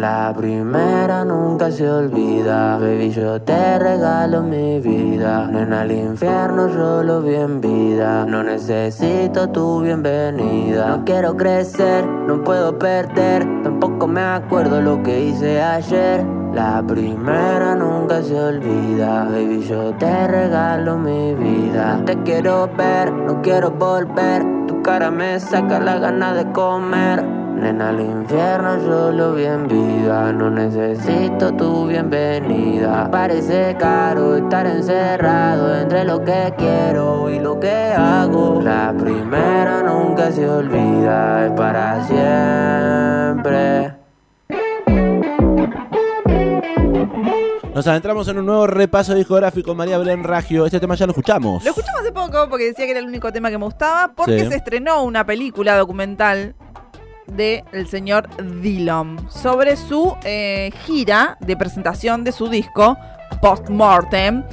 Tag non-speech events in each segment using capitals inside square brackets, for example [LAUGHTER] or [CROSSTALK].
La primera nunca se olvida. Baby, yo te regalo mi vida. Nena, al infierno solo bien vida. No necesito tu bienvenida. No quiero crecer, no puedo perder. Tampoco me acuerdo lo que hice ayer. La primera nunca se olvida, baby, yo te regalo mi vida. Te quiero ver, no quiero volver, tu cara me saca la gana de comer. Nena, al infierno solo bien vida, no necesito tu bienvenida. Parece caro estar encerrado entre lo que quiero y lo que hago. La primera nunca se olvida, es para siempre. Nos adentramos en un nuevo repaso discográfico, María Belén Ragio. Este tema ya lo escuchamos. Lo escuchamos hace poco porque decía que era el único tema que me gustaba, porque Sí. se estrenó una película documental de el señor Dillon sobre su eh, gira de presentación de su disco Postmortem,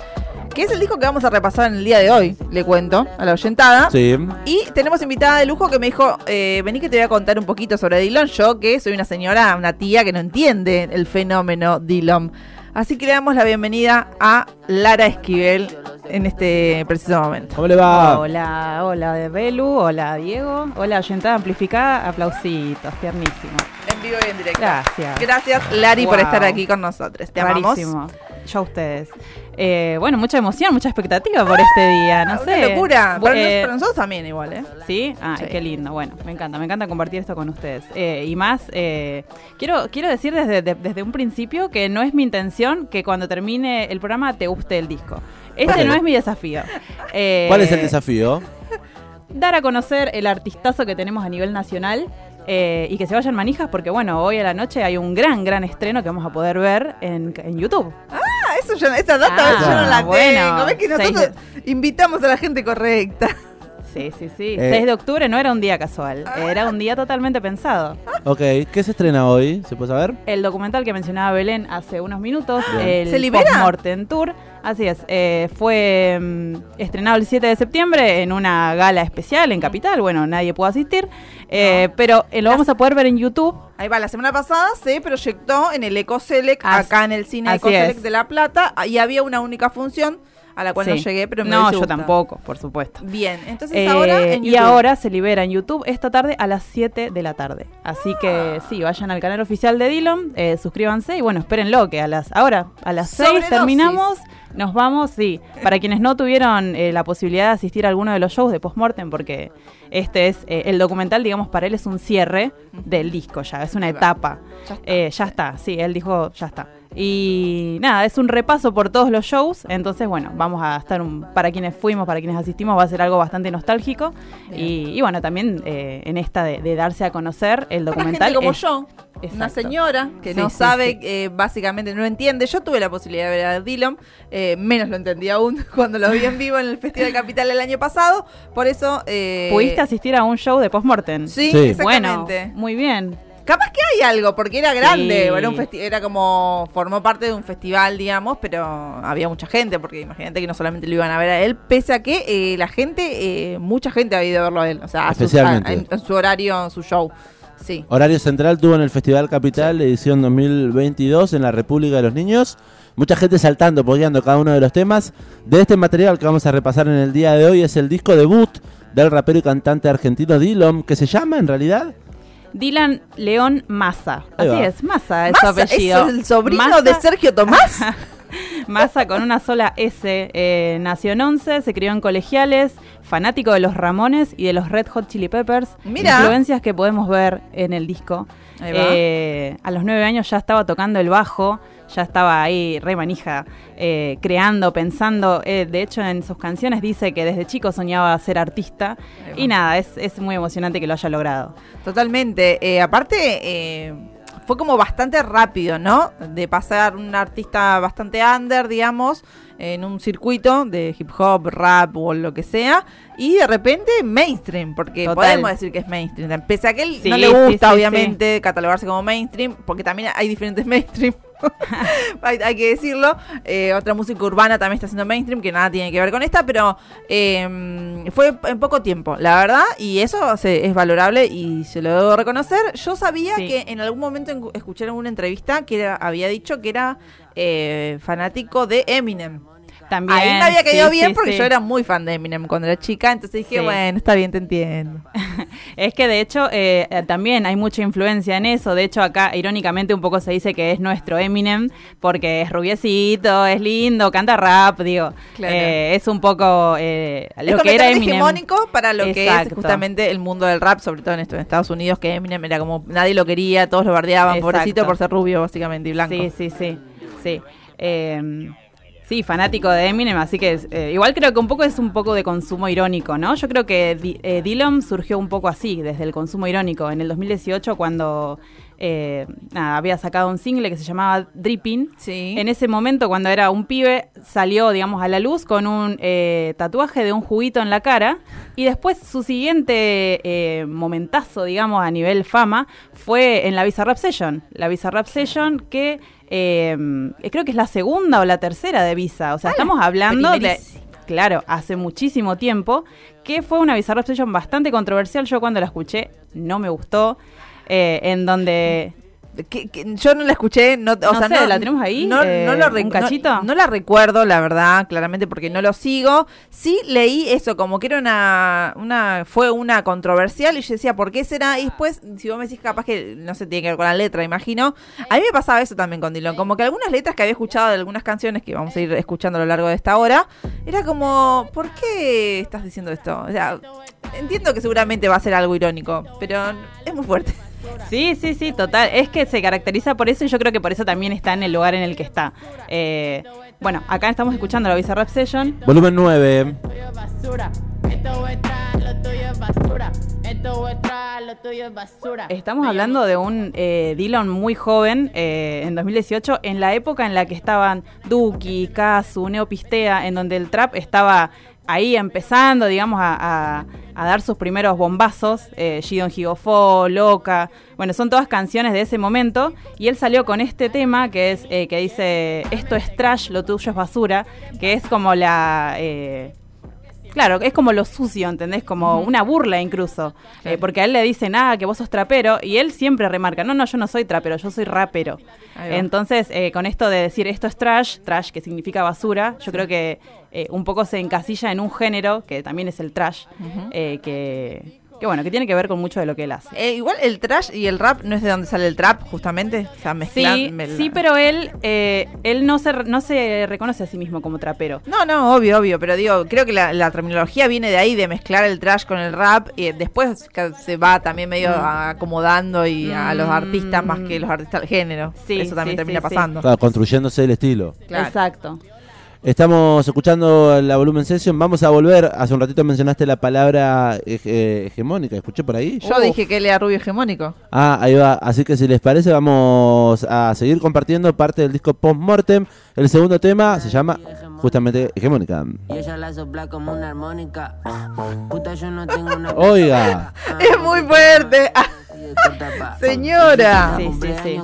que es el disco que vamos a repasar en el día de hoy, le cuento a la oyentada. Sí. Y tenemos invitada de lujo que me dijo, eh, vení que te voy a contar un poquito sobre Dillon. Yo que soy una señora, una tía que no entiende el fenómeno Dillon. Así que le damos la bienvenida a Lara Esquivel en este preciso momento. ¿Cómo le va? Hola, hola de Belu, hola Diego, hola oyentada amplificada, aplausitos, tiernísimo. En vivo y en directo. Gracias. Gracias, Lari, por estar aquí con nosotros. Te amamos. Rarísimo. Yo a ustedes. Eh, bueno, mucha emoción, mucha expectativa por este día, no Ah, sé. Una locura. Para, Eh, nos- nosotros también igual, ¿eh? ¿Sí? Ah, Sí. qué lindo. Bueno, me encanta, me encanta compartir esto con ustedes. Eh, y más, eh, quiero, quiero decir desde, de- desde un principio que no es mi intención que cuando termine el programa te guste el disco. Este no es mi desafío. Eh, [LAUGHS] ¿Cuál es el desafío? dar a conocer el artistazo que tenemos a nivel nacional eh, y que se vayan manijas porque bueno, hoy a la noche hay un gran, gran estreno que vamos a poder ver en, en YouTube. Ah, eso yo, esa data Ah, yo no la bueno. tengo. Ves que nosotros invitamos a la gente correcta. Sí, sí, sí. Eh. 6 de octubre no era un día casual, era un día totalmente pensado. Ok, ¿qué se estrena hoy? ¿Se puede saber? El documental que mencionaba Belén hace unos minutos, Bien. el ¿Se libera? Tour. Así es, eh, fue mm, estrenado el 7 de septiembre en una gala especial en Capital. Bueno, nadie pudo asistir, eh, pero eh, lo vamos a poder ver en YouTube. Ahí va, la semana pasada se proyectó en el Ecoselec, As- acá en el cine así Ecoselec es. de La Plata, y había una única función a la cual no llegué, pero me No, yo tampoco, por supuesto. Bien, entonces Eh, ahora en y YouTube. ahora se libera en YouTube esta tarde a las 7 de la tarde. Así que sí, vayan al canal oficial de Dillon, eh, suscríbanse y bueno, espérenlo que a las ahora a las 6 Sobredosis. terminamos, nos vamos, sí. Para quienes no tuvieron eh, la posibilidad de asistir a alguno de los shows de Postmortem, porque este es eh, el documental, digamos, para él es un cierre del disco ya, es una etapa. Ya está. Eh, ya está, sí, él dijo, ya está. Y nada, es un repaso por todos los shows, entonces bueno, vamos a estar, un, para quienes fuimos, para quienes asistimos, va a ser algo bastante nostálgico. Y, y bueno, también eh, en esta de, de darse a conocer el Para documental. gente como es- yo, una Exacto. señora que Sí, no sí, sabe, sí. eh, básicamente no entiende. Yo tuve la posibilidad de ver a Dillon, eh, menos lo entendí aún [LAUGHS] cuando lo vi en vivo en el Festival Capital el año pasado. Por eso. eh, ¿Pudiste asistir a un show de Postmortem? Sí, Sí. Bueno, exactamente. muy bien. Capaz que hay algo, porque era grande, Sí. era, un festi- era como, formó parte de un festival, digamos, pero había mucha gente, porque imagínate que no solamente lo iban a ver a él, pese a que eh, la gente, eh, mucha gente había ido a verlo a él, o sea, a sus- a- Especialmente. en, en su horario, en su show. Sí. Horario Central tuvo en el Festival Capital edición 2022 en la República de los Niños. Mucha gente saltando, apoyando cada uno de los temas. De este material que vamos a repasar en el día de hoy es el disco debut del rapero y cantante argentino Dillon, que se llama en realidad Dylan León Massa. Así es, Massa es su apellido. ¿Es el sobrino Massa- de Sergio Tomás? [LAUGHS] Massa con una sola S. eh, nació en 11, se crió en colegiales, fanático de los Ramones y de los Red Hot Chili Peppers. Mira. Influencias que podemos ver en el disco. Eh, a los nueve años ya estaba tocando el bajo, ya estaba ahí re manija, eh, creando, pensando. Eh, de hecho, en sus canciones dice que desde chico soñaba ser artista. Y nada, es, es muy emocionante que lo haya logrado. Totalmente. Eh, aparte, eh, fue como bastante rápido, ¿no? De pasar un artista bastante under, digamos, en un circuito de hip hop, rap o lo que sea, y de repente mainstream, porque Total. podemos decir que es mainstream. Pese a que él Sí, no le sí, gusta, sí, obviamente, catalogarse como mainstream, porque también hay diferentes [LAUGHS] mainstream. [LAUGHS] hay, hay que decirlo. Eh, otra música urbana también está haciendo mainstream, que nada tiene que ver con esta, pero eh, fue en poco tiempo, la verdad, y eso se- es valorable y se lo debo reconocer. Yo sabía Sí. que en algún momento en- escuché en una entrevista que era- había dicho que era eh, fanático de Eminem. También. Ahí me había sí, caído bien sí, porque sí. yo era muy fan de Eminem cuando era chica, entonces dije, bueno, está bien, te entiendo. [LAUGHS] Es que de hecho eh, eh, también hay mucha influencia en eso. De hecho acá irónicamente un poco se dice que es nuestro Eminem porque es rubiecito, es lindo, canta rap, digo. Claro. Eh, es un poco eh, Es lo que era Eminem. hegemónico para lo que es justamente el mundo del rap, sobre todo en esto en Estados Unidos, que Eminem era como nadie lo quería, todos lo bardeaban, Exacto. pobrecito por ser rubio básicamente y blanco. Sí, sí, sí. Sí. Eh, sí, fanático de Eminem, así que eh, igual creo que un poco es un poco de consumo irónico, ¿no? Yo creo que Di- eh, Dillom surgió un poco así, desde el consumo irónico, en el 2018 cuando eh, nada, había sacado un single que se llamaba Dripping. Sí. En ese momento, cuando era un pibe, salió, digamos, a la luz con un eh, tatuaje de un juguito en la cara. Y después su siguiente eh, momentazo, digamos, a nivel fama, fue en la Visa Rap Session. La Visa Rap Session que eh, creo que es la segunda o la tercera de Visa. O sea, estamos hablando de... Claro, hace muchísimo tiempo, que fue una Bizarrap Session bastante controversial. Yo cuando la escuché no me gustó. Eh, en donde Que- que yo no la escuché, no, o No sea, sé, no, ¿la tenemos ahí? No, Eh, no lo ¿un rec- no- la recuerdo, la verdad, claramente porque no lo sigo. Sí leí eso, como que era una, una, fue una controversial y yo decía, ¿por qué será? Y después, si vos me decís capaz que no se tiene que ver con la letra, imagino. A mí me pasaba eso también con Dylan, como que algunas letras que había escuchado de algunas canciones que vamos a ir escuchando a lo largo de esta hora, era como, ¿por qué estás diciendo esto? O sea, entiendo que seguramente va a ser algo irónico, pero es muy fuerte. Sí, sí, sí, total. Es que se caracteriza por eso y yo creo que por eso también está en el lugar en el que está. Eh, bueno, acá estamos escuchando la Visa Rap Session. Volumen 9. basura. Esto es trash, lo tuyo es basura. Esto es trash, lo tuyo es basura. Estamos hablando de un eh, Dylan muy joven, eh, en 2018, en la época en la que estaban Duki, Kazu, Neopistea, en donde el trap estaba ahí empezando, digamos, a, dar sus primeros bombazos. Eh, Gidon Gigofo, Loca. Bueno, son todas canciones de ese momento. Y él salió con este tema que es eh, que dice: Esto es trash, lo tuyo es basura. Que es como la. eh, Claro, es como lo sucio, ¿entendés? Como una burla incluso. Eh, porque a él le dicen, ah, que vos sos trapero, y él siempre remarca, no, no, yo no soy trapero, yo soy rapero. Entonces, eh, con esto de decir esto es trash, trash que significa basura, yo creo que eh, un poco se encasilla en un género, que también es el trash, eh, que, que bueno, que tiene que ver con mucho de lo que él hace. Eh, igual el trash y el rap no es de donde sale el trap, justamente. O sea, mezclar. Sí, sí, pero él, eh, él no se, re- no se reconoce a sí mismo como trapero. No, no, obvio, obvio. Pero digo, creo que la, la terminología viene de ahí, de mezclar el trash con el rap. Y después se va también medio acomodando y a los Mm. artistas más que los artistas del género. Sí, Eso también sí, termina sí, sí. pasando. Claro, construyéndose el estilo. Claro. Exacto. Estamos escuchando la volumen session. Vamos a volver. Hace un ratito mencionaste la palabra hege- hegemónica. ¿Escuché por ahí? Yo dije que él era rubio hegemónico. Ah, ahí va. Así que si les parece, vamos a seguir compartiendo parte del disco Post Mortem. El segundo tema se llama justamente Hegemónica. Y ella la sopla como una armónica. Puta, yo no tengo una. Oiga. [LAUGHS] Es muy fuerte. Ah, [LAUGHS] Señora. Sí, sí, sí.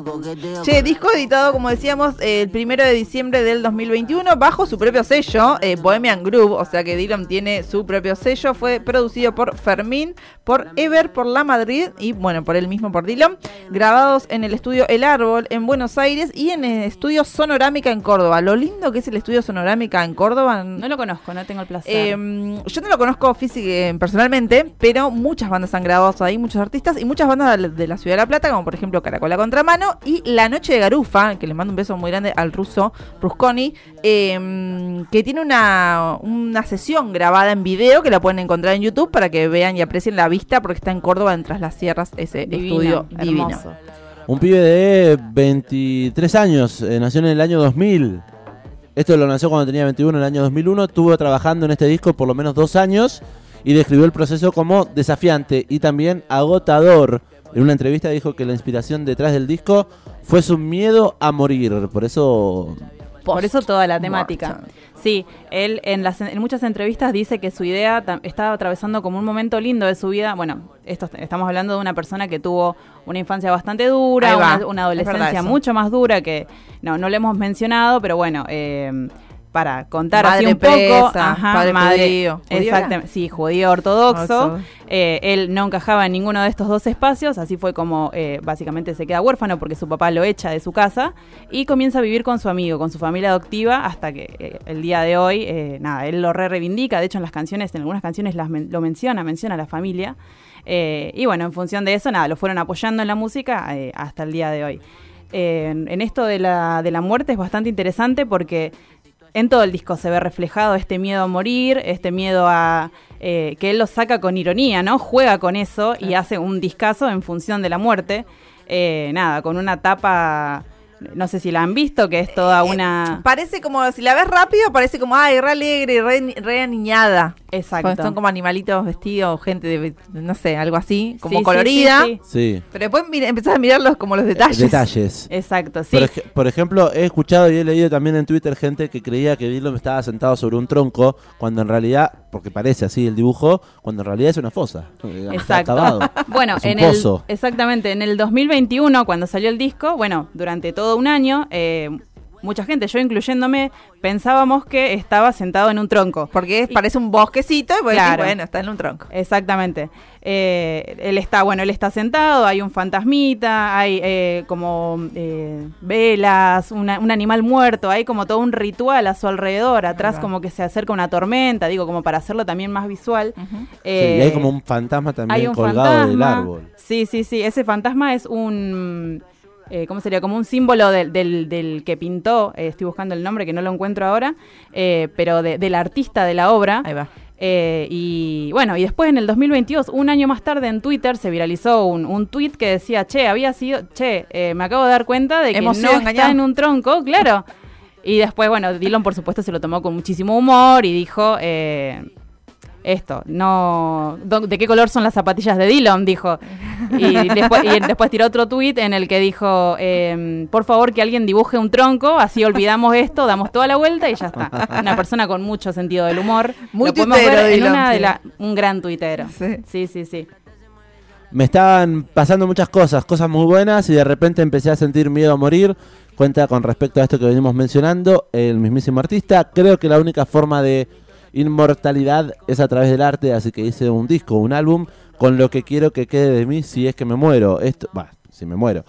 Che, disco editado, como decíamos, eh, el primero de diciembre del 2021 bajo su propio sello, eh, Bohemian Groove, o sea que Dylan tiene su propio sello. Fue producido por Fermín, por Ever, por La Madrid y, bueno, por él mismo, por Dylan. Grabados en el estudio El Árbol en Buenos Aires y en el estudio Sonorámica en Córdoba. Lo lindo que es el estudio Sonorámica en Córdoba. No lo conozco, no tengo el placer. Eh, yo no lo conozco eh, personalmente, pero muchas bandas han grabado ahí, muchos artistas y muchas bandas de la- de la Ciudad de La Plata, como por ejemplo Caracola Contramano y La Noche de Garufa, que le mando un beso muy grande al ruso Rusconi, eh, que tiene una, una sesión grabada en video que la pueden encontrar en YouTube para que vean y aprecien la vista, porque está en Córdoba, en Tras las Sierras, ese Divino, estudio divino. hermoso. Un pibe de 23 años. eh, nació en el año 2000. Esto lo nació cuando tenía 21 en el año 2001. Estuvo trabajando en este disco por lo menos dos años y describió el proceso como desafiante y también agotador. En una entrevista dijo que la inspiración detrás del disco fue su miedo a morir. Por eso Por eso toda la temática. Sí, él en, las, en muchas entrevistas dice que su idea estaba atravesando como un momento lindo de su vida. Bueno, esto estamos hablando de una persona que tuvo una infancia bastante dura, una, adolescencia mucho más dura que no, no lo hemos mencionado, pero bueno, eh, para contar así Madre un poco, presa, padre judío. ¿Judío exactamente, sí, judío ortodoxo. Eh, él no encajaba en ninguno de estos dos espacios, así fue como eh, básicamente se queda huérfano porque su papá lo echa de su casa y comienza a vivir con su amigo, con su familia adoptiva, hasta que eh, el día de hoy, nada, él lo re reivindica, de hecho en las canciones, en algunas canciones las men- lo menciona, menciona a la familia. Y bueno, en función de eso, nada, lo fueron apoyando en la música hasta el día de hoy. Eh, en, en esto de la, de la muerte es bastante interesante porque en todo el disco se ve reflejado este miedo a morir, este miedo a eh, que él lo saca con ironía, ¿no? Juega con eso y hace un discazo en función de la muerte. Eh, nada, con una tapa, no sé si la han visto, que es toda una... Parece como, si la ves rápido, parece como, ay, re alegre, re, re aniñada. Exacto. Son como animalitos vestidos, gente de, no sé, algo así, como Sí, colorida. sí, sí. Sí. Pero después mira, empezás a mirarlos como los detalles. Detalles. Exacto, sí. Por, ej- por ejemplo, he escuchado y he leído también en Twitter gente que creía que Dylan estaba sentado sobre un tronco, cuando en realidad, porque parece así el dibujo, cuando en realidad es una fosa. está Exacto. acabado. [LAUGHS] Bueno, Es un en pozo. el exactamente en el 2021 cuando salió el disco, bueno, durante todo un año eh, mucha gente, yo incluyéndome, pensábamos que estaba sentado en un tronco. Porque es- Y- parece un bosquecito y decís, Claro. bueno, está en un tronco. Exactamente. Eh, él está, bueno, él está sentado, hay un fantasmita, hay eh, como eh, velas, una- un animal muerto, hay como todo un ritual a su alrededor, atrás como que se acerca una tormenta, digo, como para hacerlo también más visual. Ujú. Sí, Eh, y hay como un fantasma también hay un colgado fantasma. del árbol. Sí, sí, sí. Ese fantasma es un. Eh, ¿Cómo sería? Como un símbolo del, del- del que pintó. eh, estoy buscando el nombre que no lo encuentro ahora. eh, pero de- del artista de la obra. Ahí va. Y bueno, y después en el 2022, un año más tarde en Twitter, se viralizó un, un tweet que decía: Che, había sido. Che, me acabo de dar cuenta de que Hemos no está engañados". en un tronco, claro. Y después, bueno, Dylan, por supuesto, se lo tomó con muchísimo humor y dijo. Eh, esto, no. ¿De qué color son las zapatillas de Dylan? Dijo. Y después, y después tiró otro tuit en el que dijo: em, Por favor, que alguien dibuje un tronco, así olvidamos esto, damos toda la vuelta y ya está. Una persona con mucho sentido del humor. Muy Lo podemos tuitero, ver en una de la- un gran tuitero. Sí. Sí, sí, sí. Me estaban pasando muchas cosas, cosas muy buenas, y de repente empecé a sentir miedo a morir. Cuenta con respecto a esto que venimos mencionando, el mismísimo artista. Creo que la única forma de inmortalidad es a través del arte, así que hice un disco, un álbum, con lo que quiero que quede de mí si es que me muero. Esto, bah, si me muero.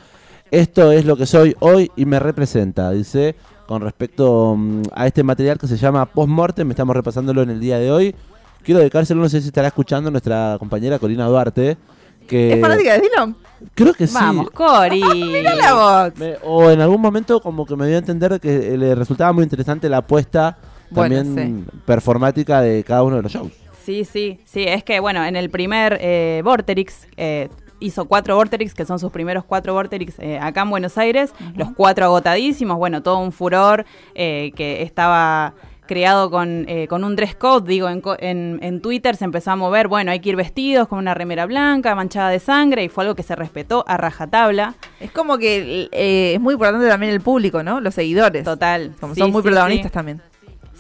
Esto es lo que soy hoy y me representa, dice, con respecto mm, a este material que se llama Postmortem, estamos repasándolo en el día de hoy. Quiero dedicárselo, no sé si estará escuchando nuestra compañera Corina Duarte, que ¿Es fanática de Dylan? creo que sí. Vamos, Cori. Mira la voz. Me- o en algún momento como que me dio a entender que eh, le resultaba muy interesante la apuesta Bueno, también performática de cada uno de los shows. Sí, sí, sí, es que bueno, en el primer eh, Vorterix, eh, hizo cuatro Vorterix, que son sus primeros cuatro Vorterix eh, acá en Buenos Aires, los cuatro agotadísimos, bueno, todo un furor eh, que estaba creado con, eh, con un dress code, digo, en, co- en, en Twitter se empezó a mover, bueno, hay que ir vestidos con una remera blanca, manchada de sangre, y fue algo que se respetó a rajatabla, Es como que eh, es muy importante también el público, ¿no? Los seguidores. total. Como Sí, son muy sí, protagonistas sí. también.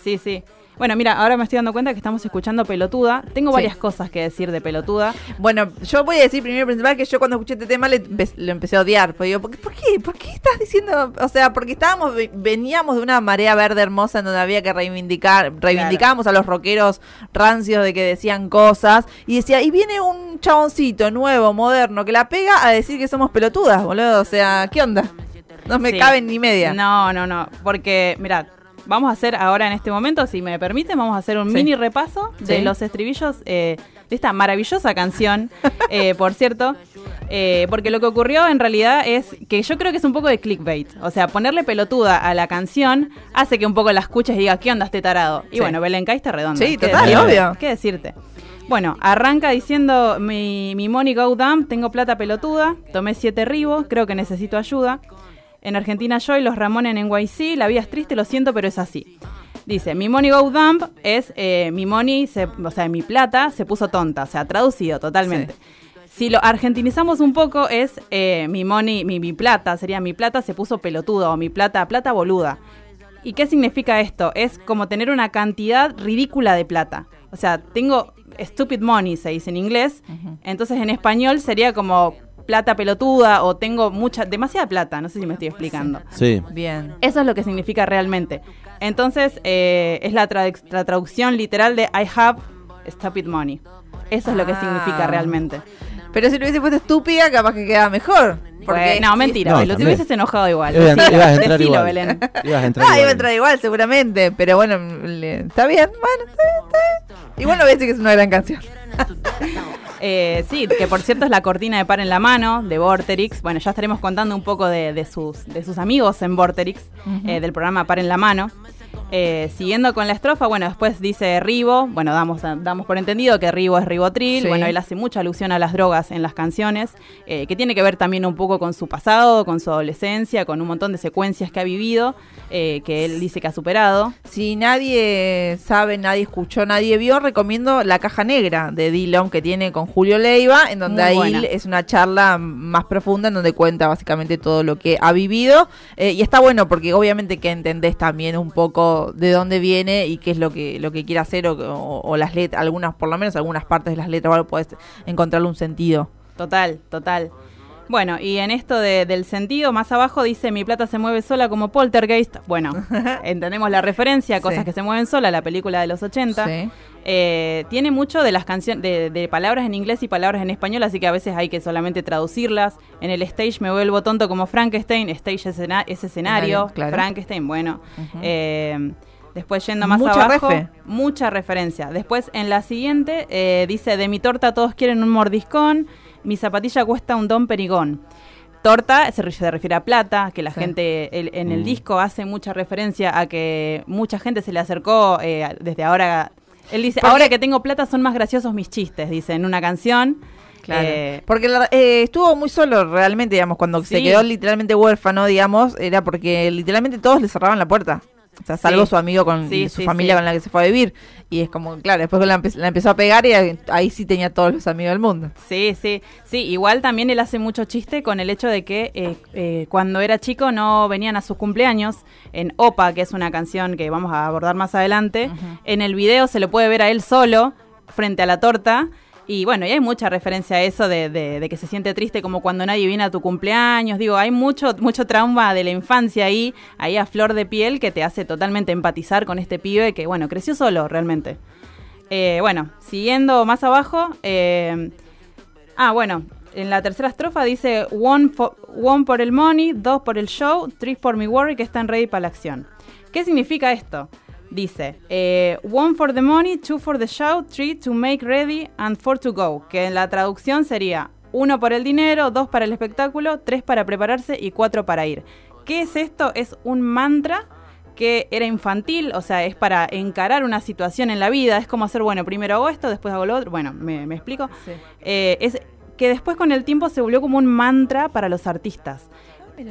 Sí, sí. Bueno, mira, ahora me estoy dando cuenta que estamos escuchando Pelotuda. Tengo Sí. varias cosas que decir de Pelotuda. Bueno, yo voy a decir primero y principal que yo cuando escuché este tema le empe- lo empecé a odiar. Porque digo, ¿por qué, ¿por qué? ¿Por qué estás diciendo? O sea, porque estábamos, ve- veníamos de una marea verde hermosa en donde había que reivindicar, reivindicábamos a los rockeros rancios de que decían cosas. Y decía, y viene un chaboncito nuevo, moderno, que la pega a decir que somos pelotudas, boludo. O sea, ¿qué onda? No me Sí. caben ni media. No, no, no. Porque, mirad, vamos a hacer ahora en este momento, si me permiten, vamos a hacer un Sí. mini repaso de Sí. los estribillos eh, de esta maravillosa canción, eh, [LAUGHS] por cierto. Eh, porque lo que ocurrió en realidad es que yo creo que es un poco de clickbait. O sea, ponerle pelotuda a la canción hace que un poco la escuches y digas, ¿qué onda este tarado? Y Sí. bueno, Belén está redonda. Sí, ¿Qué total, decirte? obvio. ¿Qué decirte? Bueno, arranca diciendo, mi, mi money go down, tengo plata pelotuda, tomé siete ribos, creo que necesito ayuda. En Argentina yo y los Ramones en NYC, la vida es triste, lo siento, pero es así. Dice, mi money go dump es, eh, mi money, se- o sea, mi plata se puso tonta, o sea, traducido totalmente. Si lo argentinizamos un poco es, eh, mi money, mi, mi plata, sería mi plata se puso pelotuda o mi plata, plata boluda. ¿Y qué significa esto? Es como tener una cantidad ridícula de plata. O sea, tengo stupid money, se dice en inglés. Entonces en español sería como plata pelotuda o tengo mucha, demasiada plata. No sé si me estoy explicando. Sí. Bien. Eso es lo que significa realmente. Entonces, eh, es la, tradu- la traducción literal de I have stupid money. Eso es lo que Ah. significa realmente. Pero si lo hubiese puesto estúpida, capaz que queda mejor. Porque no, mentira, No, Belu, te hubieses enojado igual. Ibas a, Decilo, ibas a entrar decilo, igual. Belén. Ibas a entrar Ah, iba igual. a entrar igual, seguramente. Pero bueno, le- está bien. Bueno, está bien, está bien. Igual no voy a decir que es una gran canción. [LAUGHS] Eh, sí, que por cierto es la cortina de Par en la Mano de Vorterix. Bueno, ya estaremos contando un poco de, de sus, de sus amigos en Vorterix, eh, del programa Par en la Mano. Eh, siguiendo con la estrofa, bueno, después dice Ribo, bueno, damos, damos por entendido que Ribo es Ribotril, Sí. bueno, él hace mucha alusión a las drogas en las canciones, eh, que tiene que ver también un poco con su pasado, con su adolescencia, con un montón de secuencias que ha vivido, eh, que él dice que ha superado. Si nadie sabe, nadie escuchó, nadie vio, recomiendo La Caja Negra de Dillon que tiene con Julio Leiva, en donde Muy ahí buena. es una charla más profunda en donde cuenta básicamente todo lo que ha vivido. Eh, y está bueno porque obviamente que entendés también un poco de dónde viene y qué es lo que, lo que quiere hacer o, o- o las letras, algunas, por lo menos algunas partes de las letras, o algo, podés encontrarle un sentido. Total, total. Bueno, y en esto de- del sentido, más abajo dice mi plata se mueve sola como poltergeist. Bueno, [LAUGHS] entendemos la referencia, cosas Sí. que se mueven sola, la película de los 80. Sí. Eh, tiene mucho de las canciones, de, de palabras en inglés y palabras en español, así que a veces hay que solamente traducirlas. En el stage me vuelvo tonto como Frankenstein, stage es, escena- es escenario, claro. Frankenstein, bueno. Eh, después yendo más Mucha abajo, refe. mucha referencia. Después en la siguiente eh, dice, de mi torta todos quieren un mordiscón, mi zapatilla cuesta un don perigón. Torta se, re- se refiere a plata, que la Sí. gente el- en el Mm. disco hace mucha referencia a que mucha gente se le acercó eh, desde ahora. Él dice, Porque- ahora que tengo plata son más graciosos mis chistes, dice en una canción. Claro. Eh, porque la- eh, estuvo muy solo realmente, digamos, cuando se quedó literalmente huérfano, digamos, era porque literalmente todos le cerraban la puerta. O sea, salvo Sí. su amigo con Sí, su sí, familia con la que se fue a vivir. Y es como, claro, después la, empe- la empezó a pegar y ahí, ahí sí tenía todos los amigos del mundo. Sí, sí, sí. Igual también él hace mucho chiste con el hecho de que eh, eh, cuando era chico no venían a sus cumpleaños. En Opa, que es una canción que vamos a abordar más adelante, en el video se lo puede ver a él solo frente a la torta. Y bueno, y hay mucha referencia a eso de, que se siente triste como cuando nadie viene a tu cumpleaños. Digo, hay mucho, mucho trauma de la infancia ahí, ahí a flor de piel, que te hace totalmente empatizar con este pibe que, bueno, creció solo realmente. Eh, bueno, siguiendo más abajo, eh, Ah, bueno, en la tercera estrofa dice one, for- one por el money, dos por el show, tres por mi worry que están ready para la acción. ¿Qué significa esto? Dice, eh, one for the money, two for the show, three to make ready and four to go. Que en la traducción sería uno por el dinero, dos para el espectáculo, tres para prepararse y cuatro para ir. ¿Qué es esto? Es un mantra que era infantil, o sea, es para encarar una situación en la vida. Es como hacer, bueno, primero hago esto, después hago lo otro. Bueno, me, me explico. Eh, es que después con el tiempo se volvió como un mantra para los artistas.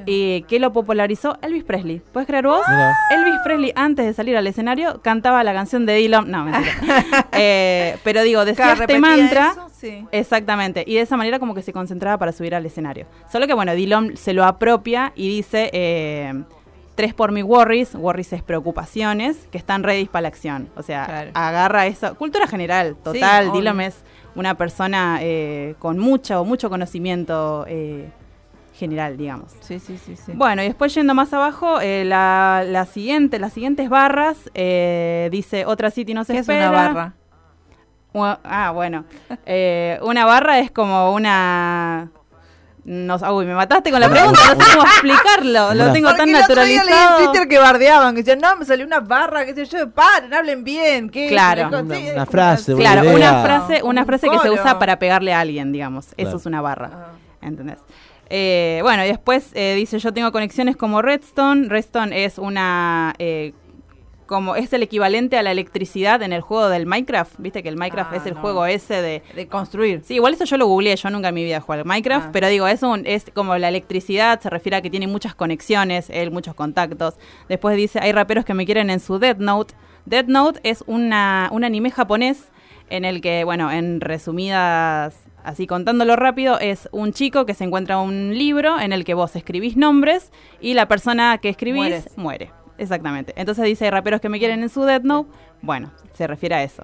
Y que lo popularizó Elvis Presley. ¿Puedes creer vos? Mira. Elvis Presley, antes de salir al escenario, cantaba la canción de Dylan. No, mentira. [LAUGHS] Eh, pero digo, decía este mantra. eso, sí. Exactamente. Y de esa manera como que se concentraba para subir al escenario. Solo que, bueno, Dylan se lo apropia y dice... eh, Tres por mi worries, worries es preocupaciones, que están ready para la acción. O sea, Claro. agarra eso. Cultura general, total. obvio. Dylan es una persona eh, con mucho, mucho conocimiento eh, general, digamos. Sí, sí, sí, sí. Bueno, y después yendo más abajo, eh, la, la siguiente, las siguientes barras, eh, dice otra City no se ¿Qué es una barra? Ah, bueno. Eh, una barra es como una... No, uy, me mataste con la pregunta, no sé cómo [LAUGHS] explicarlo. Lo tengo tan Porque el otro día leí naturalizado. en Twitter que bardeaban, que decían, no, me salió una barra, qué sé yo, paren, hablen bien. ¿qué? Claro. Una- es una como frase, una Claro, idea. una frase, una Un frase que se usa para pegarle a alguien, digamos. Eso es una barra. Ah. ¿Entendés? Eh, bueno, y después eh, dice, yo tengo conexiones como Redstone. Redstone es una... eh, como es el equivalente a la electricidad en el juego del Minecraft. Viste que el Minecraft Ah, es el no. juego ese de... De construir. Sí, igual eso yo lo googleé, yo nunca en mi vida jugado al Minecraft, Ah. pero digo, es, un, es como la electricidad, se refiere a que tiene muchas conexiones, él muchos contactos. Después dice, hay raperos que me quieren en su Death Note. Death Note es una, un anime japonés en el que, bueno, en resumidas, así contándolo rápido, es un chico que se encuentra un libro en el que vos escribís nombres y la persona que escribís Mueres. muere. Exactamente. Entonces dice, raperos que me quieren en su Death Note. Bueno, se refiere a eso.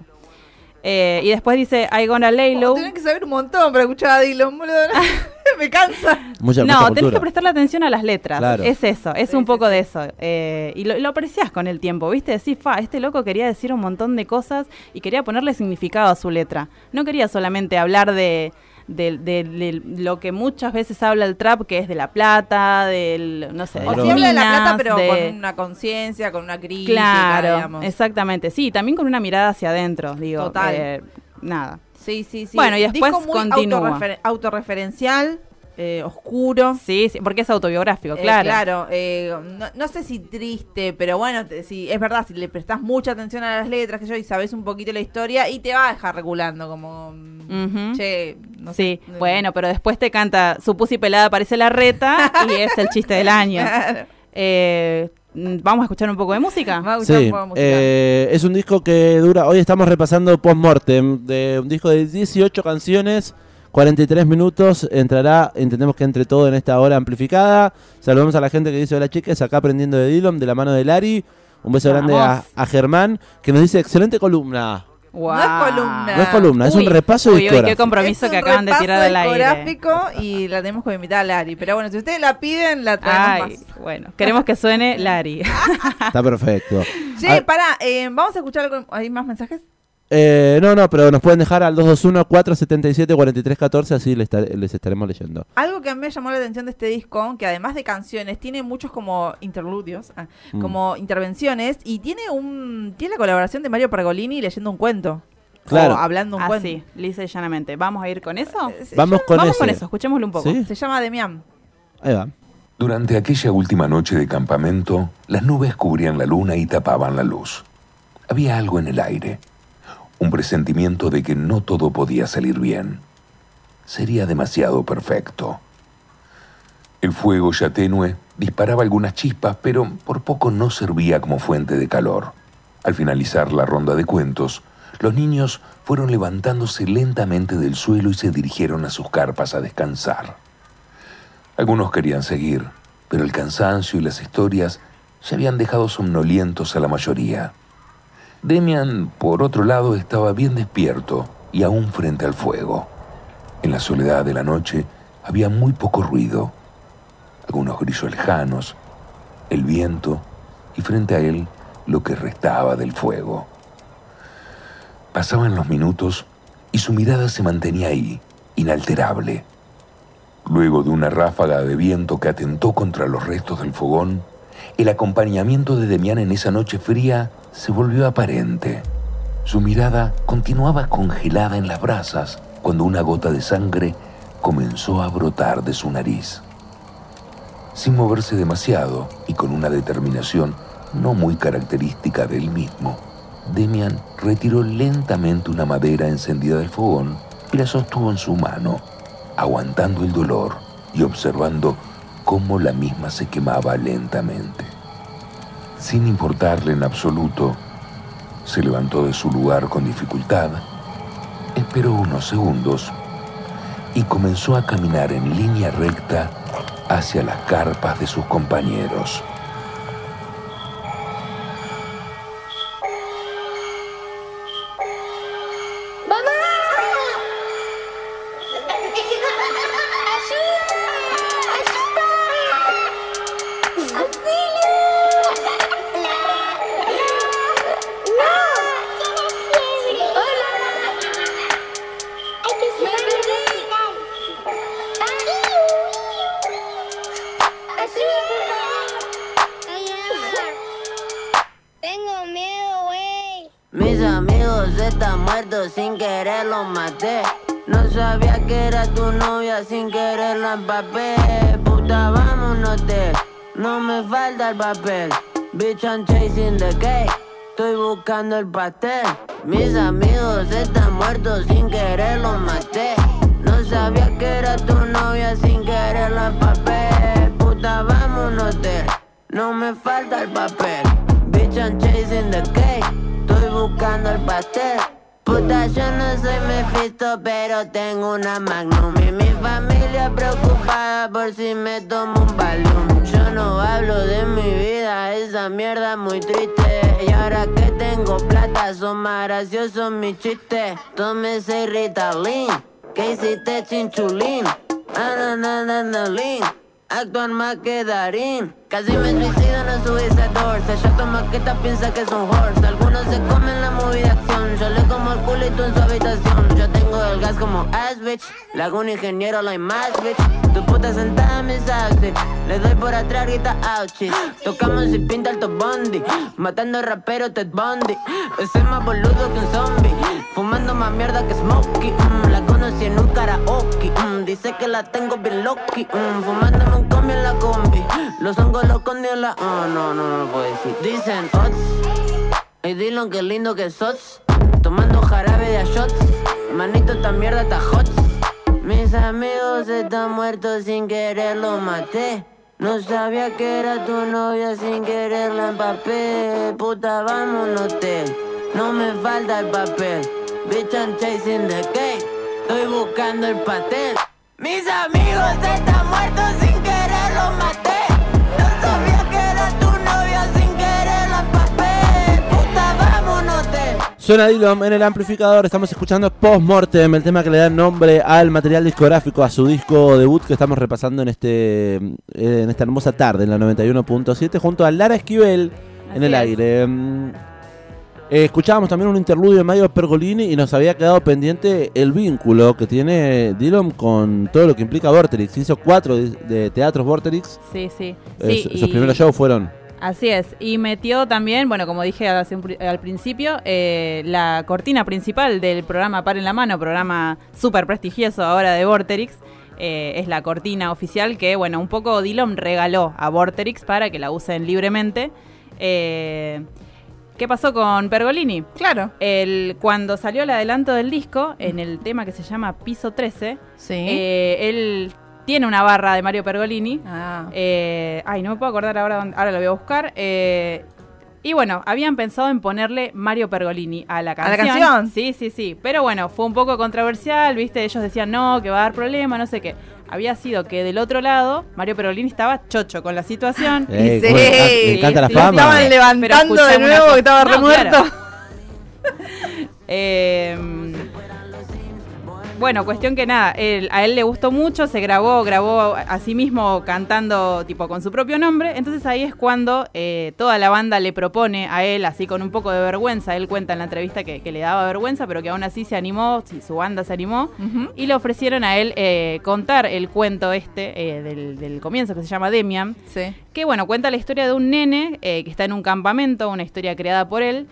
Eh, y después dice, I gonna lay low. Oh, tenés que saber un montón para escuchar a Dylan, boludo. [LAUGHS] [LAUGHS] me cansa. Mucha, mucha No, tenés cultura. que prestarle atención a las letras. Claro. Es eso, es Sí, un sí, poco sí. de eso. Eh, y lo, lo apreciás con el tiempo, ¿viste? Decís, fa, este loco quería decir un montón de cosas y quería ponerle significado a su letra. No quería solamente hablar de, de- de- de lo que muchas veces habla el trap, que es de la plata, del, no sé, de O las habla de la plata, minas, pero con una conciencia, con una crítica, Claro, digamos. exactamente. Sí, también con una mirada hacia adentro, digo. Total. eh, nada. Sí, sí, sí. Bueno, y después Disco muy continúa. autorrefer- autorreferencial, eh, oscuro. Sí, sí, porque es autobiográfico, Eh, claro. claro, eh, no, no sé si triste, pero bueno, te- si, es verdad, si le prestás mucha atención a las letras que yo y sabes un poquito la historia y te va a dejar regulando como, che, no sí, sé. bueno, pero después te canta Su pussy pelada parece la reta y es el chiste del [LAUGHS] año. Claro. Eh, Vamos a escuchar un poco de música. Vamos a escuchar Sí, un poco de música. eh, es un disco que dura. Hoy estamos repasando Postmortem, de un disco de 18 canciones, 43 minutos. Entrará, entendemos que entre todo en esta hora amplificada. Saludamos a la gente que dice: Hola chicas, acá aprendiendo de Dylan, de la mano de Lari. Un beso grande a, Germán, que nos dice: Excelente columna. Guau. No es columna. No es columna, es Uy, un repaso uy, uy, qué compromiso Es que un acaban de tirar al aire. discográfico y la tenemos que invitar a Lari. Pero bueno, si ustedes la piden, la traemos Ay, más. bueno, queremos que suene Lari. Está perfecto. Che, Ah, pará, eh, vamos a escuchar algo. ¿Hay más mensajes? Eh, no, no, pero nos pueden dejar al 221-477-4314, así les, estar- les estaremos leyendo. Algo que a mí me llamó la atención de este disco, que además de canciones, tiene muchos como interludios, ah, Mm. como intervenciones, y tiene un tiene la colaboración de Mario Pergolini leyendo un cuento. Claro. O hablando un cuento. Así, lisa y llanamente. ¿Vamos a ir con eso? Eh, Vamos con Vamos ese. con eso, escuchémoslo un poco. ¿Sí? Se llama Demian. Ahí va. Durante aquella última noche de campamento, las nubes cubrían la luna y tapaban la luz. Había algo en el aire, un presentimiento de que no todo podía salir bien. Sería demasiado perfecto. El fuego ya tenue disparaba algunas chispas, pero por poco no servía como fuente de calor. Al finalizar la ronda de cuentos, los niños fueron levantándose lentamente del suelo y se dirigieron a sus carpas a descansar. Algunos querían seguir, pero el cansancio y las historias se habían dejado somnolientos a la mayoría. Demian, por otro lado, estaba bien despierto y aún frente al fuego. En la soledad de la noche había muy poco ruido, algunos grillos lejanos, el viento y frente a él lo que restaba del fuego. Pasaban los minutos y su mirada se mantenía ahí, inalterable. Luego de una ráfaga de viento que atentó contra los restos del fogón, el acompañamiento de Demián en esa noche fría se volvió aparente. Su mirada continuaba congelada en las brasas cuando una gota de sangre comenzó a brotar de su nariz. Sin moverse demasiado y con una determinación no muy característica de él mismo, Demian retiró lentamente una madera encendida del fogón y la sostuvo en su mano, aguantando el dolor y observando cómo la misma se quemaba lentamente. Sin importarle en absoluto, se levantó de su lugar con dificultad, esperó unos segundos y comenzó a caminar en línea recta hacia las carpas de sus compañeros. Que era tu novia sin querer la empapé. Puta, vámonos de. No me falta el papel. Bitch, I'm chasing the cake. Estoy buscando el pastel. Mis amigos están muertos sin querer los maté. No sabía que era tu novia sin querer la empapé. Puta, vámonos de. No me falta el papel. Bitch, I'm chasing the cake. Estoy buscando el pastel. Puta, yo no soy Mephisto, pero tengo una Magnum. Y mi familia preocupada por si me tomo un balón. Yo no hablo de mi vida, esa mierda muy triste. Y ahora que tengo plata, son más graciosos mis chistes. Tómese Ritalin, que hiciste chinchulín. Ananananalín, actuar más que Darín. Casi me suicido, no subís a dorsa. Ya tu maqueta piensa que es un horse. Algunos se comen la movida acción. Yo le como el culito en su habitación. Yo tengo el gas como ass bitch. Le hago un ingeniero, like más. Tu puta sentada en mis outfits. Le doy por atrás, grita ouchie. Tocamos y pinta alto bondi. Matando rapero Ted Bundy. Ese más boludo que un zombie. Fumando más mierda que Smokey. mm, la conocí en un karaoke. Dice que la tengo bien loki. mm, fumándome un combi en la combi. Los hongos los escondí en la. Oh, no, no, no lo puedo decir. Dicen ots. Y Dylan, qué lindo que sos. Tomando jarabe de shots. Manito, esta mierda está hot. Mis amigos están muertos sin querer, los maté. No sabía que era tu novia sin querer la empapé. Puta, vamos a un hotel. No me falta el papel. Bitch, I'm chasing the cake. Estoy buscando el pastel. Mis amigos están muertos sin querer, los maté. No sabía que era tu novia sin querer la empapé. Puta, un hotel. Suena Dillom en el amplificador, estamos escuchando Postmortem, el tema que le da nombre al material discográfico, a su disco debut que estamos repasando en este eh, en esta hermosa tarde, en la 91.7, junto a Lara Esquivel en Así el es. aire. Eh, escuchábamos también un interludio de Mario Pergolini y nos había quedado pendiente el vínculo que tiene Dillom con todo lo que implica Vorterix. Hizo cuatro de, de teatros Vorterix. Sí, sí. Eh, sí su- y- sus primeros shows fueron Así es, y metió también, bueno, como dije al principio, eh, la cortina principal del programa Par en la Mano, programa súper prestigioso ahora de Vorterix, eh, es la cortina oficial que, bueno, un poco Dillon regaló a Vorterix para que la usen libremente. Eh, ¿Qué pasó con Pergolini? Claro. El, cuando salió el adelanto del disco, en el tema que se llama Piso 13, Sí. eh, él tiene una barra de Mario Pergolini. Ah. Eh, ay, no me puedo acordar ahora, dónde- ahora lo voy a buscar. Eh, y bueno, habían pensado en ponerle Mario Pergolini a la la canción. canción? Sí, sí, sí. Pero bueno, fue un poco controversial, ¿viste? Ellos decían no, que va a dar problema, no sé qué. Había sido que del otro lado, Mario Pergolini estaba chocho con la situación. Eh, sí, le encanta la sí, fama. estaban levantando de nuevo que estaba No, remuerto. claro. [LAUGHS] Eh, bueno, cuestión que nada, él- a él le gustó mucho, se grabó, grabó a sí mismo cantando tipo con su propio nombre, entonces ahí es cuando eh, toda la banda le propone a él, así con un poco de vergüenza, él cuenta en la entrevista que, que le daba vergüenza, pero que aún así se animó, su banda se animó, y le ofrecieron a él eh, contar el cuento este eh, del, del comienzo, que se llama Demian, Sí. que bueno, cuenta la historia de un nene eh, que está en un campamento, una historia creada por él.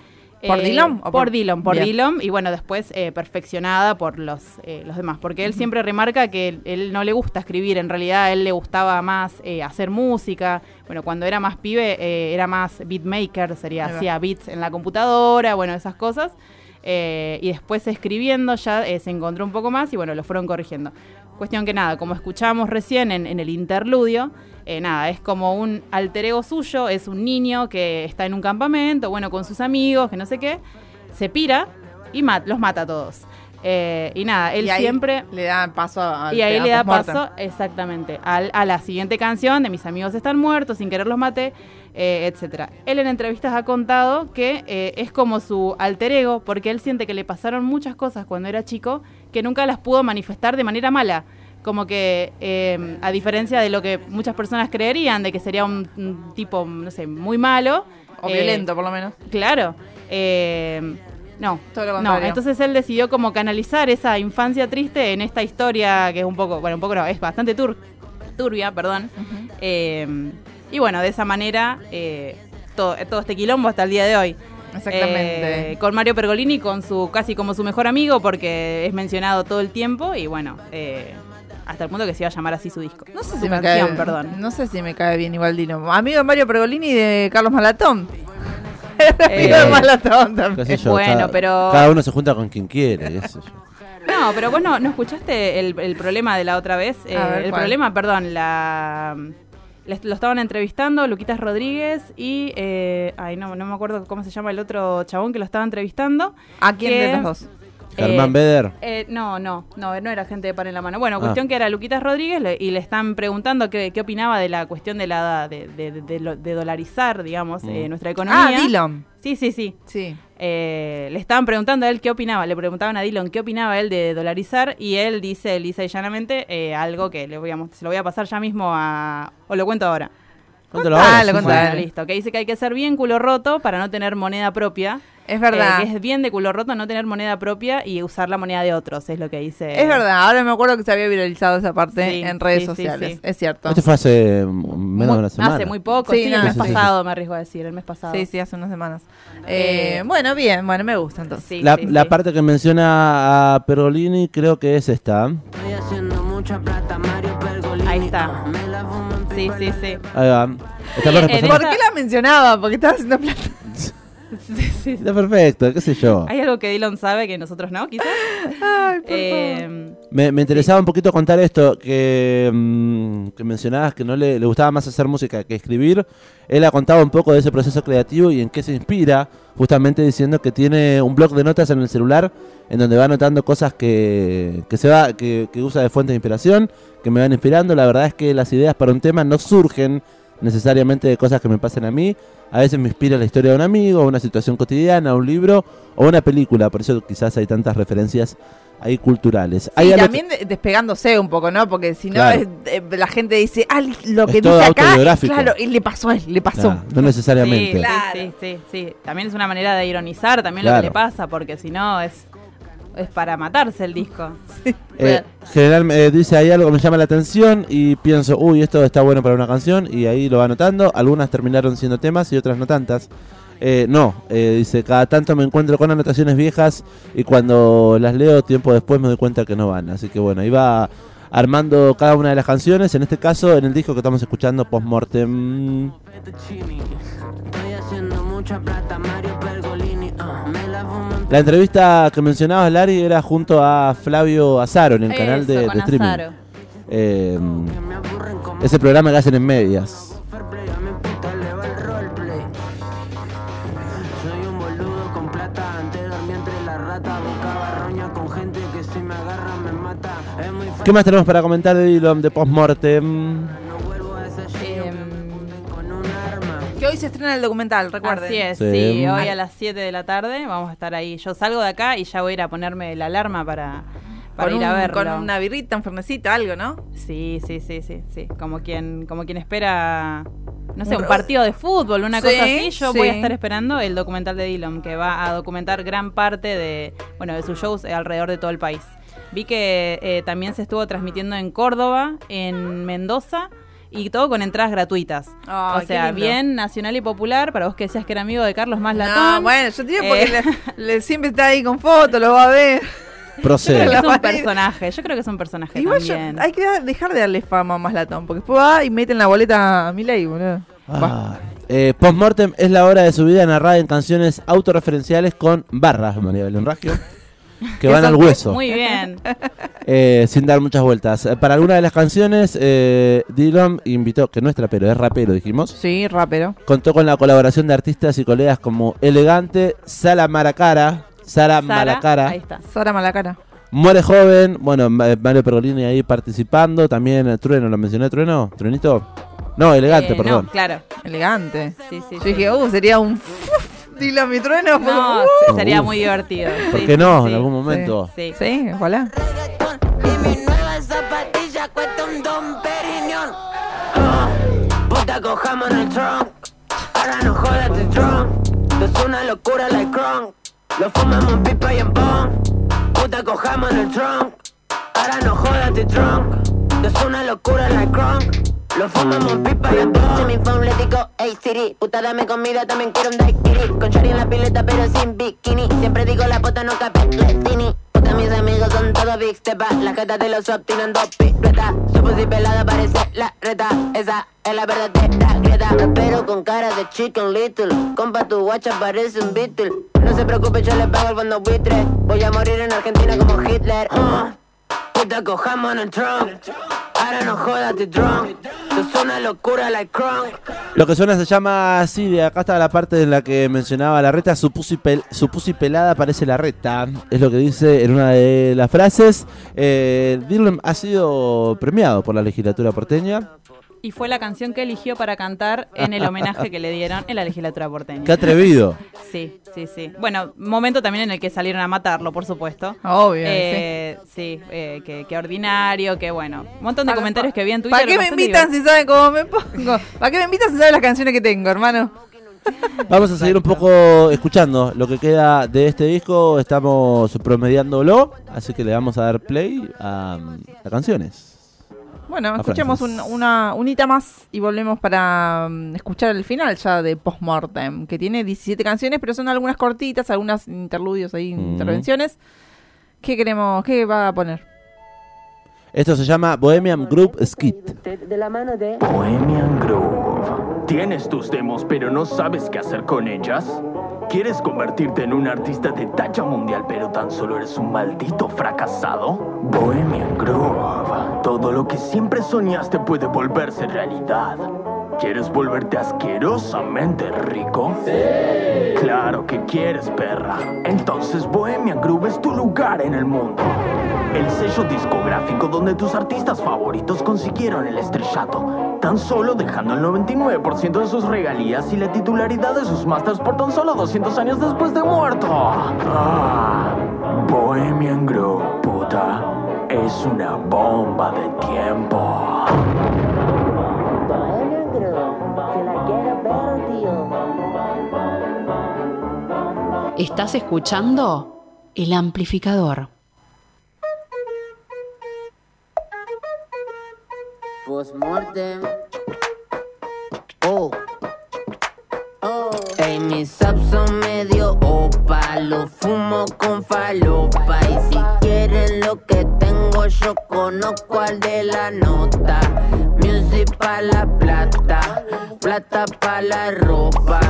¿Por eh, Dillon Por, por- Dillon, por. Dillon, y bueno, después eh, perfeccionada por los, eh, los demás, porque él siempre remarca que él, él no le gusta escribir, en realidad a él le gustaba más eh, hacer música, bueno, cuando era más pibe eh, era más beatmaker, sería, hacía beats en la computadora, bueno, esas cosas, eh, y después escribiendo ya eh, se encontró un poco más y bueno, lo fueron corrigiendo. Cuestión que nada, como escuchamos recién en, en el interludio, eh, nada, es como un alter ego suyo, es un niño que está en un campamento, bueno, con sus amigos, que no sé qué, se pira y mat- los mata a todos. Eh, y nada, él Y ahí siempre... Le da paso a. Y ahí le da paso, exactamente, a la siguiente canción de Mis amigos están muertos, sin querer los maté, eh, etcétera. Él en entrevistas ha contado que eh, es como su alter ego, porque él siente que le pasaron muchas cosas cuando era chico que nunca las pudo manifestar de manera mala. Como que, eh, a diferencia de lo que muchas personas creerían, de que sería un, un tipo, no sé, muy malo. O eh, violento, por lo menos. Claro. eh, no. Todo lo No, entonces él decidió como canalizar esa infancia triste en esta historia que es un poco, bueno, un poco no, es bastante tur- turbia, perdón. Eh, y bueno, de esa manera, eh, todo, todo este quilombo hasta el día de hoy. Exactamente. Eh, con Mario Pergolini, con su casi como su mejor amigo, porque es mencionado todo el tiempo y bueno, eh, hasta el punto que se iba a llamar así su disco. No sé Su si me canción, cae. perdón. No sé si me cae bien igual Dino. Amigo de Mario Pergolini y de Carlos Malatón. [LAUGHS] Eh, de Malatón también. yo, bueno, cada, pero- cada uno se junta con quien quiere. qué sé yo. No, pero vos no, no escuchaste el, el problema de la otra vez. Eh, ver, el ¿cuál? problema, perdón, la lo estaban entrevistando Luquitas Rodríguez y eh, ay no, no me acuerdo cómo se llama el otro chabón que lo estaba entrevistando. ¿A quién que- de los dos? Germán Eh, Beder. Eh, no, no, no, no era gente de pan en la mano. Bueno, Ah. cuestión que era Luquitas Rodríguez le- y le están preguntando qué, qué opinaba de la cuestión de la de, de- de- de lo- de dolarizar, digamos, Mm. eh, nuestra Ah, economía. Dillon. Sí, sí, sí. Sí. Eh, le estaban preguntando a él qué opinaba, le preguntaban a Dillon qué opinaba él de dolarizar y él dice lisa y llanamente eh, algo que le voy a, se lo voy a pasar ya mismo a... o lo cuento ahora. Contalo, contalo. Bueno, listo, que dice que hay que ser bien culo roto para no tener moneda propia. Es verdad. Eh, que es bien de culo roto no tener moneda propia y usar la moneda de otros, es lo que dice. Es verdad, ahora me acuerdo que se había viralizado esa parte Sí, en redes sí, sociales. sí. Es cierto. Este fue hace menos Muy- de una semana. Hace muy poco, Sí, sí, no, el mes sí, sí. pasado, me arriesgo a decir, el mes pasado. Sí, sí, hace unas semanas. Eh, Eh, bueno, bien, bueno, me gusta entonces. Sí, La, sí, la sí. parte que menciona a Pergolini creo que es esta. Estoy haciendo mucha plata, Mario Pergolini. Ahí está. Me la Sí, sí, sí. Ahí va. Está en ¿Por qué la mencionaba? Porque estaba haciendo plata. [LAUGHS] Está perfecto, qué sé yo. ¿Hay algo que Dylan sabe que nosotros no, quizás? [LAUGHS] Ay, por favor. Eh, Me, me interesaba un poquito contar esto, que, mm, que mencionabas que no le, le gustaba más hacer música que escribir. Él ha contado un poco de ese proceso creativo y en qué se inspira, justamente diciendo que tiene un blog de notas en el celular en donde va anotando cosas que, que se va, que, que usa de fuente de inspiración, que me van inspirando. La verdad es que las ideas para un tema no surgen necesariamente de cosas que me pasen a mí. A veces me inspira la historia de un amigo, una situación cotidiana, un libro o una película. Por eso quizás hay tantas referencias ahí culturales. Hay Y también de- despegándose un poco, ¿no? Porque si no, Claro. es- eh, la gente dice, ah, lo que Es todo dice acá, autobiográfico. claro, y le pasó a él, le pasó. No necesariamente. Sí, Claro. sí, sí, sí. También es una manera de ironizar también lo que le pasa, porque si no es, es para matarse el disco. Eh, general eh, dice hay algo que me llama la atención y pienso, uy, esto está bueno para una canción y ahí lo va anotando. Algunas terminaron siendo temas y otras no tantas. Eh, no, eh, dice, cada tanto me encuentro con anotaciones viejas y cuando las leo tiempo después me doy cuenta que no van. Así que bueno, ahí va armando cada una de las canciones. En este caso, en el disco que estamos escuchando, Postmortem. La entrevista que mencionabas, Lari, era junto a Flavio Azaro en el canal de, con de streaming. Azaro. Eh, ese programa que hacen en medias. ¿Qué más tenemos para comentar de Dylan de Postmortem? Se estrena el documental, recuerden. Así es, Sí. sí. Hoy a las 7 de la tarde vamos a estar ahí. Yo salgo de acá y ya voy a ir a ponerme la alarma para, para Con, ir a un- verlo. con una birrita, un fernecito, algo, ¿no? Sí, sí, sí, sí, sí. Como quien, como quien espera, no sé, Un partido de fútbol, una Sí, cosa así. Yo voy a sí. estar esperando el documental de Dylan, que va a documentar gran parte de, bueno, de sus shows alrededor de todo el país. Vi que eh, también se estuvo transmitiendo en Córdoba, en Mendoza. Y todo con entradas gratuitas. O sea, bien nacional y popular. Para vos que decías que era amigo de Carlos Más No, Latón. bueno, yo te digo porque Eh. le- [LAUGHS] le- siempre está ahí con fotos, lo va a ver. Yo creo Procede. que es un personaje. Yo creo que es un personaje Igual yo- hay que dejar de darle fama a más latón, porque después va y meten la boleta a Milei, boludo. Ah, eh, Postmortem es la hora de su vida narrada en canciones autorreferenciales con barras, María Belén Raggio, [LAUGHS] que van al hueso, Muy bien. [LAUGHS] eh, sin dar muchas vueltas. Eh, Para alguna de las canciones, eh, Dylan invitó, que no es trapero, es rapero, dijimos, Sí, rapero. contó con la colaboración de artistas y colegas como Elegante, Sala Maracara, Sara Sara, Malacara, Ahí está. Sara Malacara. Muere Joven, bueno, Ma- Mario Pergolini ahí participando, también eh, Trueno, ¿lo mencioné Trueno? ¿Truenito? No, Elegante, Eh, perdón. No, claro. Elegante. Sí, sí, Yo sí. dije, uh, sería un. Dilo a mi trueno. No, uh. se- sería muy divertido. ¿Por qué sí, no? sí. En algún momento. Sí. Sí, ojalá. Y mi nueva zapatilla cuesta un don Perignon. Ah, puta, cojamos en el trunk. Ahora no jodas el trunk. Es una locura crunk. Lo fumamos en pipa y en pong. Puta, cojamos en el trunk. Ahora no jodas el trunk. Es una locura like crunk. Lo fumamos pipa y pong. mi phone le digo, hey Siri, puta dame comida, también quiero un daiquiri Con Shari en la pileta pero sin bikini. Siempre digo la puta nunca peletini Puta mis amigos son todos big stepa La jeta de los swap tienen dos piruetas. Su pussy pelada parece la reta. Esa es la verdadera grieta. Rapero con cara de chicken little. Compa tu guacha parece un Beatle No se preocupe yo le pago el fondo buitre. Voy a morir en Argentina como Hitler. Ah, puta, cojamos en el trunk. Ahora no jodas de drunk. Lo que suena se llama así, de acá está la parte en la que mencionaba la reta, su pussy, pelada parece la reta, es lo que dice en una de las frases. Eh, ha sido premiado por la legislatura porteña. Y fue la canción que eligió para cantar en el homenaje que le dieron en la legislatura porteña. Qué atrevido. Sí, sí, sí. Bueno, momento también en el que salieron a matarlo, por supuesto. Obvio, Eh, sí, eh, que, que ordinario, que bueno. Un montón de comentarios que vi en Twitter. ¿Para qué me invitan si saben cómo me pongo? ¿Para qué me invitan si saben las canciones que tengo, hermano? Vamos a seguir un poco escuchando lo que queda de este disco, estamos promediándolo, así que le vamos a dar play a, a canciones. Bueno, escuchemos un, una unita más y volvemos para mm, escuchar el final ya de Postmortem, que tiene 17 canciones, pero son algunas cortitas, algunas interludios ahí, Mm. intervenciones. ¿Qué queremos? ¿Qué va a poner? Esto se llama Bohemian Group Skit. De la mano de... Bohemian Grove. Tienes tus demos, pero no sabes qué hacer con ellas. ¿Quieres convertirte en un artista de talla mundial, pero tan solo eres un maldito fracasado? Bohemian Grove. Todo lo que siempre soñaste puede volverse realidad. ¿Quieres volverte asquerosamente rico? Claro que quieres, perra. Entonces Bohemian Groove es tu lugar en el mundo. El sello discográfico donde tus artistas favoritos consiguieron el estrellato, tan solo dejando el 99% de sus regalías y la titularidad de sus masters por tan solo 200 años después de muerto. Ah, Bohemian Groove, puta, es una bomba de tiempo. Bohemian Groove, que la quiero ver, tío. Estás escuchando El Amplificador. Postmortem. Oh. Oh. Ey, mis subs son medio opa, lo fumo con falopa. Y si quieren lo que tengo, yo conozco al de la nota. Music pa' la plata, plata pa' la ropa.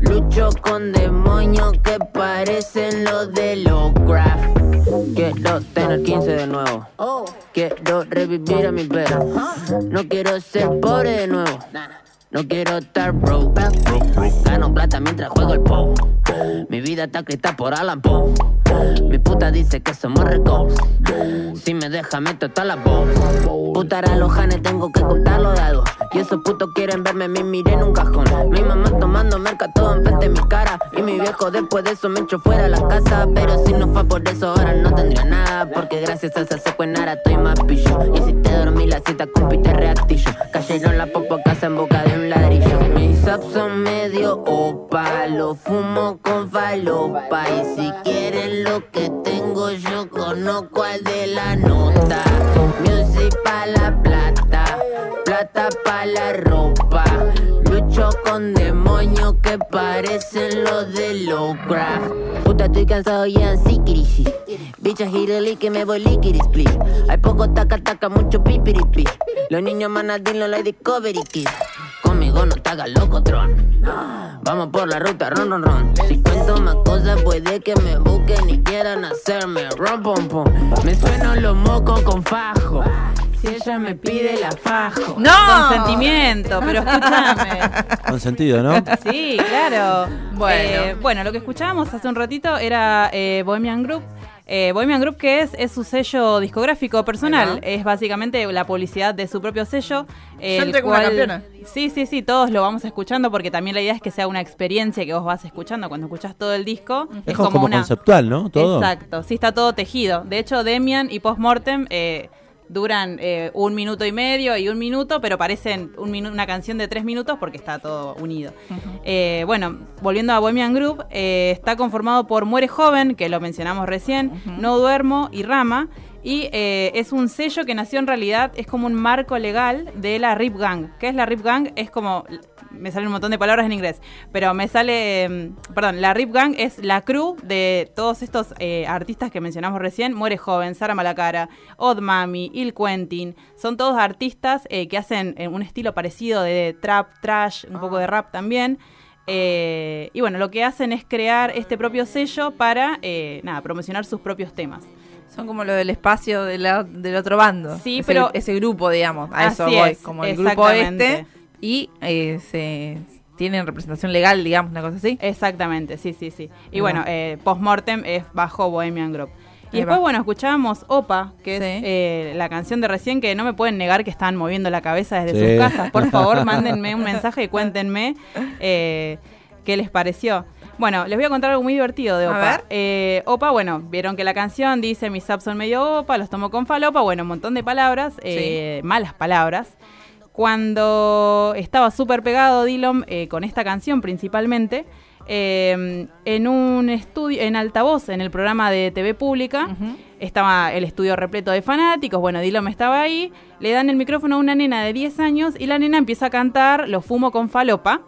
Lucho con demonios que parecen los de Lovecraft. Quiero tener 15 de nuevo. Quiero revivir a mi perro. No quiero ser pobre de nuevo. No quiero estar broke. Gano plata mientras juego el po. Mi vida está escrita por Alan. Mi puta dice que somos ricos. Si me deja, meto toda la voz. Putar a los janes, tengo que contar los dados. Y esos putos quieren verme, me miré en un cajón. Mi mamá tomando merca todo enfrente de mi cara. Y mi viejo después de eso me echó fuera de la casa. Pero si no fue por eso, ahora no tendría nada. Porque gracias a esa secuenara estoy más pillo. Y si te dormí la cita, compite reactillo. Cayeron la popo casa en boca de un ladrillo. Mis subs son medio opa, lo fumo con falopa. Y si quieren lo que tengo, yo conozco al de la nota. Music pa' la plata, plata pa' la ropa. Lucho con demonios que parecen los de Lovecraft. Puta, estoy cansado y así crisis. Bicha girely que me voy liquid split. Hay poco taca taca, mucho pipiripi. Los niños manadín no la Discovery Kids. Conmigo no te hagas loco, Tron. Vamos por la ruta, ron, ron, ron. Si cuento más cosas, puede que me busquen y quieran hacerme ron, pom, pom. Me suenan los mocos con fajo. Si ella me pide la fajo. ¡No! Consentimiento, pero escúchame. [LAUGHS] Con sentido, ¿no? Sí, claro. Bueno. Eh, bueno, lo que escuchábamos hace un ratito era eh, Bohemian Group. Eh, Bohemian Group, que es? Es su sello discográfico personal. Es básicamente la publicidad de su propio sello. Yo el entré como una campeona. Sí, sí, sí, todos lo vamos escuchando porque también la idea es que sea una experiencia que vos vas escuchando cuando escuchas todo el disco. Es como, como conceptual, ¿no? Todo. Exacto, sí está todo tejido. De hecho, Demian y Postmortem eh, duran eh, un minuto y medio y un minuto, pero parecen un minu- una canción de tres minutos porque está todo unido. Eh, bueno, volviendo a Bohemian Group, eh, está conformado por Muere Joven, que lo mencionamos recién, No Duermo y Rama. Y es un sello que nació en realidad, es como un marco legal de la Rip Gang. ¿Qué es la Rip Gang? Es como me salen un montón de palabras en inglés, pero me sale, mm, perdón, la Rip Gang es la crew de todos estos eh, artistas que mencionamos recién, Muere Joven, Sara Malacara, Odd Mami, Il Quentin, son todos artistas eh, que hacen eh, un estilo parecido de trap, trash, un poco de rap también. Eh, y bueno, lo que hacen es crear este propio sello para, eh, nada, promocionar sus propios temas. Son como lo del espacio de la- del otro bando. Sí, Ese- pero- Ese grupo, digamos. A eso voy. es, como el grupo este. Y eh, se tienen representación legal, digamos, una cosa así. Exactamente, sí, sí, sí. Y bueno, eh, Postmortem es bajo Bohemian Group. Y después, bueno, escuchábamos Opa, que Sí. es eh, la canción de recién que no me pueden negar que están moviendo la cabeza desde Sí. sus casas. Por favor, [LAUGHS] mándenme un mensaje y cuéntenme eh, qué les pareció. Bueno, les voy a contar algo muy divertido de A Opa. ver. Eh, Opa, bueno, vieron que la canción dice mis subs son medio Opa, los tomo con falopa, bueno, un montón de palabras, eh, malas palabras. Cuando estaba súper pegado Dillon eh, con esta canción principalmente, eh, en un estudio, en altavoz, en el programa de TV pública, estaba el estudio repleto de fanáticos, bueno, Dillon estaba ahí, le dan el micrófono a una nena de 10 años y la nena empieza a cantar Lo fumo con falopa,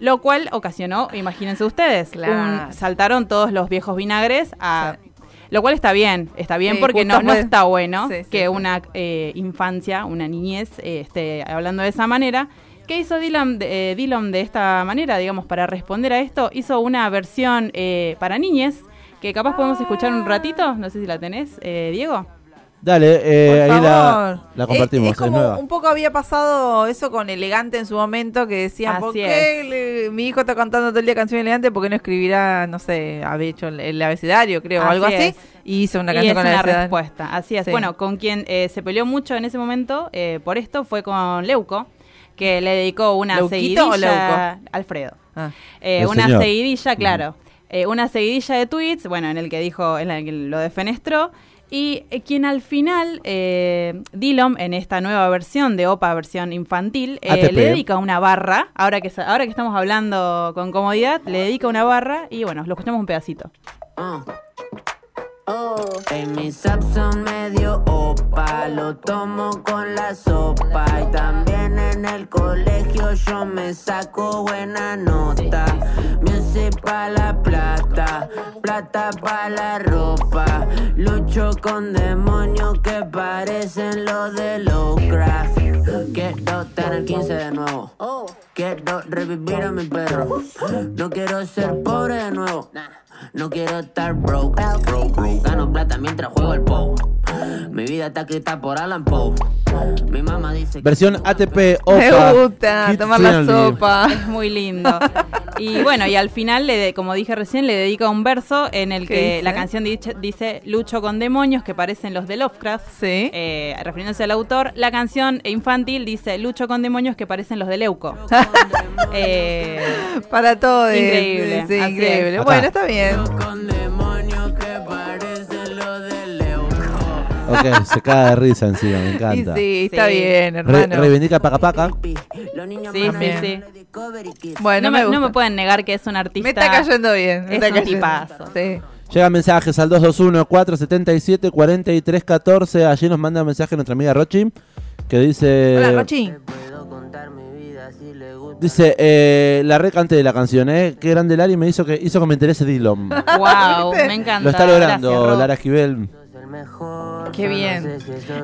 lo cual ocasionó, imagínense ustedes, Claro. un- saltaron todos los viejos vinagres a... Lo cual está bien, está bien Sí, porque no, está bueno Sí, sí, que una eh, infancia, una niñez, eh, esté hablando de esa manera. ¿Qué hizo Dylan de, eh, Dylan de esta manera, digamos, para responder a esto? Hizo una versión eh, para niñes que capaz podemos escuchar un ratito. No sé si la tenés, eh, Diego. Dale, eh, Por ahí la, favor. la compartimos, Es, es, es como nueva. un poco había pasado eso con Elegante en su momento, que decían, ¿por Así qué le- mi hijo está cantando todo el día canción Elegante? ¿Por qué no escribirá, no sé, había hecho el, el abecedario, creo, o algo así? Y hizo una y canción es con una abecedario. respuesta. Así es. Sí. Bueno, con quien eh, se peleó mucho en ese momento eh, por esto fue con Leuco, que le dedicó una ¿Leuquito o seguidilla... Leuco? Alfredo. Ah. Eh, una señor. seguidilla, claro. Eh, una seguidilla de tweets, bueno, en el que dijo, en el que lo defenestró. Y eh, quien al final, eh, Dillon, en esta nueva versión de OPA, versión infantil, eh, le dedica una barra. Ahora que, ahora que estamos hablando con comodidad, le dedica una barra y bueno, lo escuchamos un pedacito. Uh. En mis apps son medio opa, lo tomo con la sopa y también en el colegio yo me saco buena nota. Music pa' la plata, plata pa' la ropa. Lucho con demonios que parecen los de Lovecraft. Quiero tener 15 de nuevo. Quiero revivir a mi perro. No quiero ser pobre de nuevo. No quiero estar broke. Gano plata mientras juego el POW. Mi vida está escrita por Alan Poe. Mi mamá dice que Versión ATP OPA. Me gusta tomar la sopa. Es muy lindo. Y bueno, y al final, le de- como dije recién, le dedica un verso en el ¿Qué que dice? la canción dice, dice Lucho con demonios que parecen los de Lovecraft. Sí. eh, refiriéndose al autor. La canción infantil dice Lucho con demonios que parecen los de Leuco. [LAUGHS] Eh, [LAUGHS] Para todo. Increíble, Sí, así increíble. es. Bueno, está bien. Ok, se cae de risa encima, me Y encanta. sí, está Sí. bien, Re- hermano. reivindica Paca Paca. Sí, sí, sí. bueno, no, me, no gusta. me pueden negar que es un artista. Me está cayendo bien. me Es está un cayendo. tipazo. Sí. Llegan mensajes al 221-477-4314. Allí nos manda un mensaje nuestra amiga Rochi. Que dice. Hola, Rochi. Dice, eh, la recante de la canción, ¿eh? Qué grande Lari me hizo que hizo que me interese Dillon. Wow, me encanta. Lo está logrando Gracias. Lara Esquivel. Qué bien.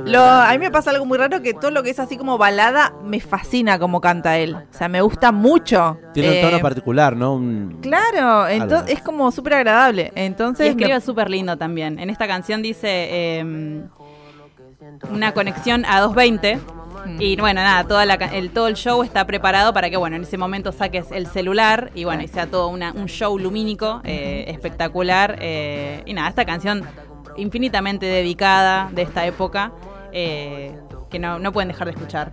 Lo, a mí me pasa algo muy raro que todo lo que es así como balada me fascina como canta él. O sea, me gusta mucho. Tiene un Eh, tono particular, ¿no? Un- Claro, entonces es como súper agradable. Y Entonces, escribe me- súper lindo también. En esta canción dice eh, una conexión a 220. Y bueno, nada, toda la, ca- el, todo el show está preparado para que, bueno, en ese momento saques el celular y bueno, y sea todo una- un show lumínico, eh, espectacular. eh, y nada, esta canción infinitamente dedicada de esta época, eh, que no, no pueden dejar de escuchar.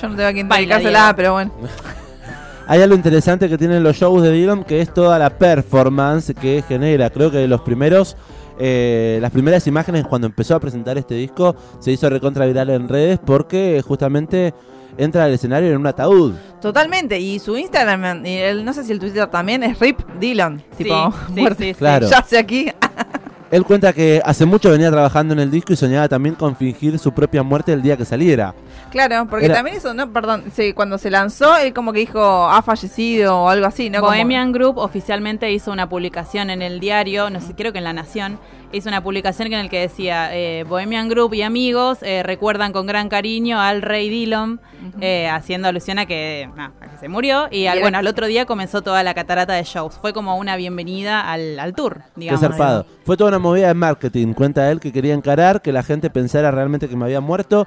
yo no tengo a quien dedicársela, pero bueno. [LAUGHS] Hay algo interesante que tienen los shows de Dillon, que es toda la performance que genera. Creo que los primeros, eh, las primeras imágenes cuando empezó a presentar este disco se hizo recontra viral en redes porque justamente entra al escenario en un ataúd. Totalmente. Y su Instagram, y el- no sé si el Twitter también, es Rip Dylan. Tipo, sí, muerte. sí, sí. Claro. Ya sé aquí. [LAUGHS] Él cuenta que hace mucho venía trabajando en el disco y soñaba también con fingir su propia muerte el día que saliera. Claro, porque Era- también eso, no, perdón, sí, cuando se lanzó, él como que dijo, ha fallecido o algo así, ¿no? Como- Bohemian Group oficialmente hizo una publicación en el diario, no sé, creo que en La Nación, hizo una publicación en el que decía eh, Bohemian Group y amigos eh, recuerdan con gran cariño al rey Dillon, eh, haciendo alusión a que, a que se murió. Y, al, bueno, al otro día comenzó toda la catarata de shows. Fue como una bienvenida al, al tour, digamos. Qué zarpado. Fue toda una movida de marketing. Cuenta él que quería encarar, que la gente pensara realmente que me había muerto.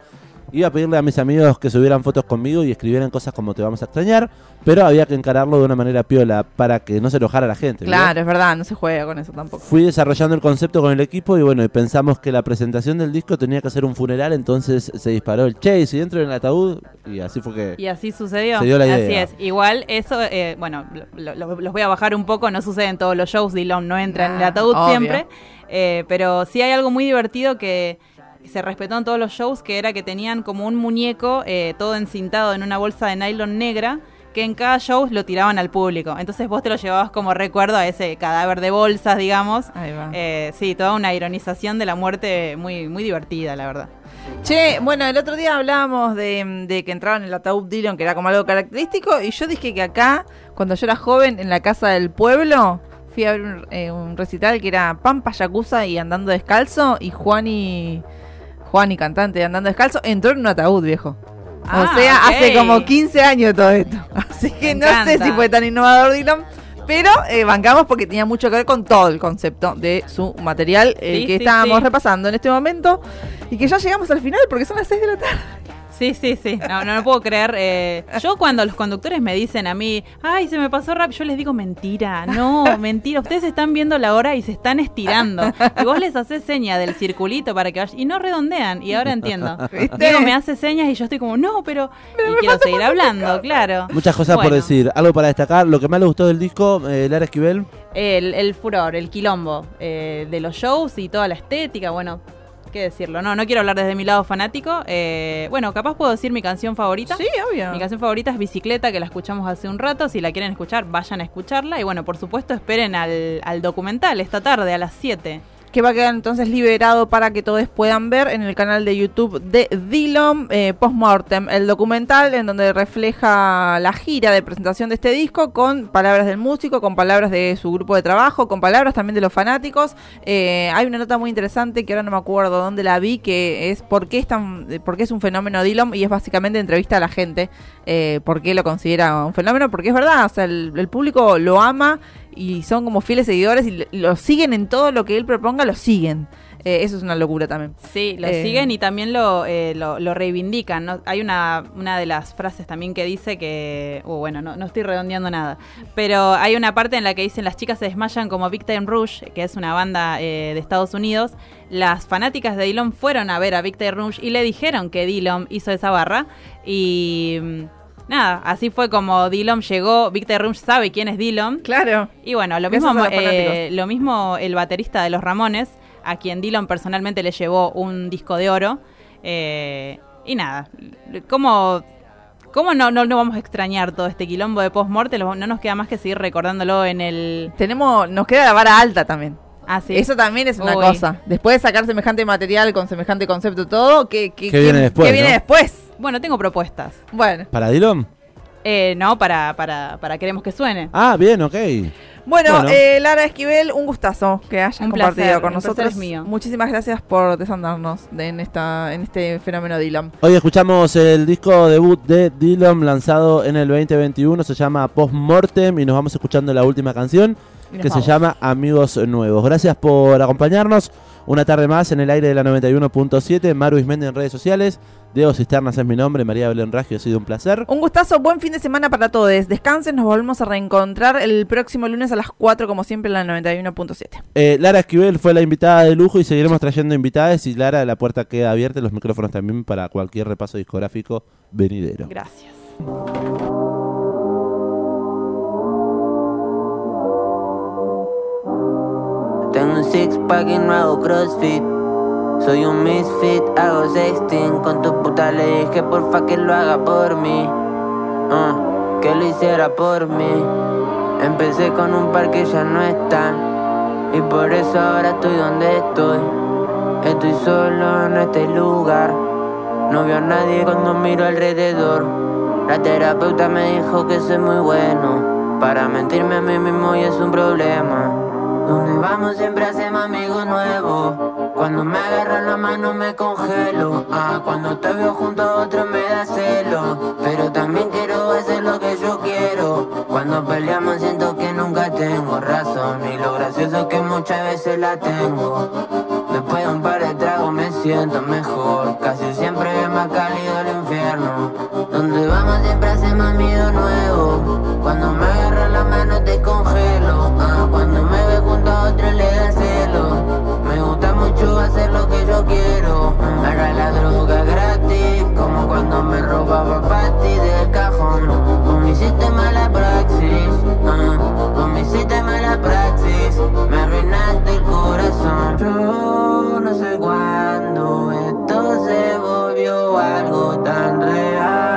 Iba a pedirle a mis amigos que subieran fotos conmigo y escribieran cosas como te vamos a extrañar, pero había que encararlo de una manera piola para que no se enojara la gente. Claro, es verdad, no se juega con eso tampoco. Fui desarrollando el concepto con el equipo y bueno, y pensamos que la presentación del disco tenía que ser un funeral, entonces se disparó el che, y dentro del ataúd, y así fue que... Y así sucedió. Se dio la idea. Así es. Igual eso, eh, bueno, lo- lo- los voy a bajar un poco, no sucede en todos los shows, Dylan no entra en el Nah, ataúd obvio. siempre, eh, pero sí hay algo muy divertido que se respetó en todos los shows, que era que tenían como un muñeco eh, todo encintado en una bolsa de nylon negra, que en cada show lo tiraban al público. Entonces vos te lo llevabas como recuerdo a ese cadáver de bolsas, digamos. Ahí va. Eh, sí, toda una ironización de la muerte muy, muy divertida, la verdad. Che, bueno, el otro día hablábamos de, de que entraban en el ataúd Dylan, que era como algo característico, y yo dije que acá, cuando yo era joven, en la casa del pueblo, fui a ver un, eh, un recital que era Pampa Yakuza y Andando Descalzo, y Juan y... Juan y cantante Andando Descalzo, entró en un ataúd, viejo. Ah, o sea, ok. hace como 15 años todo esto. [LAUGHS] Así que Me no sé si fue tan innovador Dylan. Pero eh, bancamos porque tenía mucho que ver con todo el concepto de su material, el Sí, que sí, estábamos sí. repasando en este momento. Y que ya llegamos al final porque son las 6 de la tarde. Sí, sí, sí. No, no lo puedo creer. eh, yo cuando los conductores me dicen a mí, ay, se me pasó rápido, yo les digo mentira. No, mentira. Ustedes están viendo la hora y se están estirando. Y vos les haces seña del circulito para que vayan. Y no redondean. Y ahora entiendo. ¿Viste? Diego me hace señas y yo estoy como, no, pero. y quiero seguir hablando, claro. Muchas cosas por decir. Algo para destacar. Lo que más le gustó del disco, eh, Lara Esquivel. El, el furor, el quilombo eh, de los shows y toda la estética, bueno, qué decirlo. No, no quiero hablar desde mi lado fanático. eh, bueno, capaz puedo decir mi canción favorita. Sí, obvio. Mi canción favorita es Bicicleta, que la escuchamos hace un rato. Si la quieren escuchar, vayan a escucharla. Y bueno, por supuesto, esperen al, al documental esta tarde a las 7. Que va a quedar entonces liberado para que todos puedan ver en el canal de YouTube de Dillon eh, Postmortem, el documental en donde refleja la gira de presentación de este disco con palabras del músico, con palabras de su grupo de trabajo, con palabras también de los fanáticos. Eh, hay una nota muy interesante que ahora no me acuerdo dónde la vi, que es por qué es, tan, eh, por qué es un fenómeno Dillon y es básicamente entrevista a la gente, eh, por qué lo considera un fenómeno, porque es verdad, o sea, el, el público lo ama y son como fieles seguidores y lo siguen en todo lo que él proponga, lo siguen. Eh, eso es una locura también. Sí, lo Eh, siguen y también lo, eh, lo, lo reivindican. ¿no? Hay una, una de las frases también que dice que. uh, bueno, no, no estoy redondeando nada. Pero hay una parte en la que dicen las chicas se desmayan como Big Time Rouge, que es una banda eh, de Estados Unidos. Las fanáticas de Dillon fueron a ver a Big Time Rouge y le dijeron que Dillon hizo esa barra. Y. Nada, así fue como Dillon llegó. Victor Rouge sabe quién es Dillon. Claro. Y bueno, lo mismo, eh, lo mismo el baterista de los Ramones, a quien Dylan personalmente le llevó un disco de oro. Eh, y nada, ¿cómo, cómo no, no, no vamos a extrañar todo este quilombo de post-morte? No nos queda más que seguir recordándolo en el... Tenemos, nos queda la vara alta también. Ah, sí. Eso también es una Uy. cosa. Después de sacar semejante material con semejante concepto todo, ¿qué, qué, ¿Qué viene después, ¿qué viene no? después? Bueno, tengo propuestas. Bueno, ¿Para Dylan? Eh, no, para, para, para Queremos que suene. Ah, bien, ok. bueno, Bueno. eh, Lara Esquivel, un gustazo que hayas Un compartido placer, con nosotros. es mío. Muchísimas gracias por desandarnos de- en esta en este fenómeno Dylan. Hoy escuchamos el disco debut de Dylan lanzado en el 2021, se llama Postmortem y nos vamos escuchando la última canción nos que se llama Amigos Nuevos. Gracias por acompañarnos una tarde más en el aire de la 91.7, Maru Ismendi en redes sociales, Diego Cisternas es mi nombre, María Belén Raggio, ha sido un placer. Un gustazo, buen fin de semana para todos. Descansen, nos volvemos a reencontrar el próximo lunes a las 4 como siempre en la 91.7. Eh, Lara Esquivel fue la invitada de lujo y seguiremos trayendo invitadas y Lara, la puerta queda abierta y los micrófonos también para cualquier repaso discográfico venidero. Gracias. Tengo un six pack y no hago crossfit. Soy un misfit, hago sexting. Con tu puta le dije porfa que lo haga por mí. Ah, que lo hiciera por mí. Empecé con un par que ya no están. Y por eso ahora estoy donde estoy. Estoy solo en este lugar. No veo a nadie cuando miro alrededor. La terapeuta me dijo que soy muy bueno. Para mentirme a mí mismo y es un problema. Donde vamos siempre hacemos amigos nuevos. Cuando me agarran la mano me congelo. Ah, cuando te veo junto a otro me da celo. Pero también quiero hacer lo que yo quiero. Cuando peleamos siento que nunca tengo razón. Y lo gracioso es que muchas veces la tengo. Después de un par de tragos me siento mejor. Casi siempre me más cálido el infierno. Donde vamos siempre droga gratis, como cuando me robaba pati del cajón. Con mi sistema la praxis, ah, con mi sistema la praxis, me arruinaste el corazón. Yo no sé cuándo esto se volvió algo tan real.